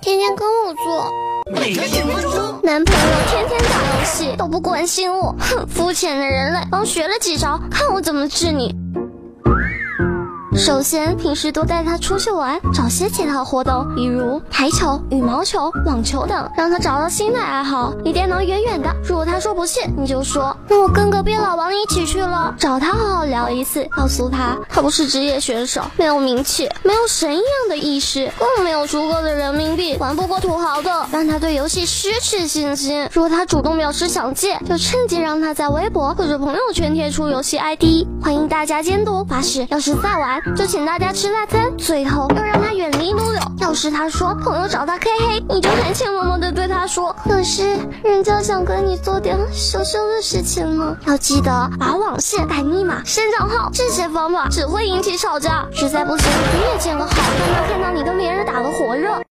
天天跟我做。每天分钟。男朋友天天打游戏都不关心我，哼，肤浅的人类。刚学了几招，看我怎么治你。首先，平时多带他出去玩，找些其他活动，比如台球、羽毛球、网球等，让他找到新的爱好。离电脑远远的。如果他说不信，你就说那我跟隔壁老王找他好好聊一次，告诉他他不是职业选手，没有名气，没有神一样的意识，更没有足够的人民币，玩不过土豪的，让他对游戏失去信心。如果他主动表示想戒，就趁机让他在微博或者朋友圈贴出游戏 ID，欢迎大家监督。发誓要是再玩。就请大家吃大餐，最后要让他远离撸友。要是他说朋友找他 K 黑，你就含情脉脉的对他说，可是人家想跟你做点羞羞的事情呢。要记得把网线、改密码、删账号这些方法只会引起吵架，实在不行你也建个号，让他看到你跟别人打的火热。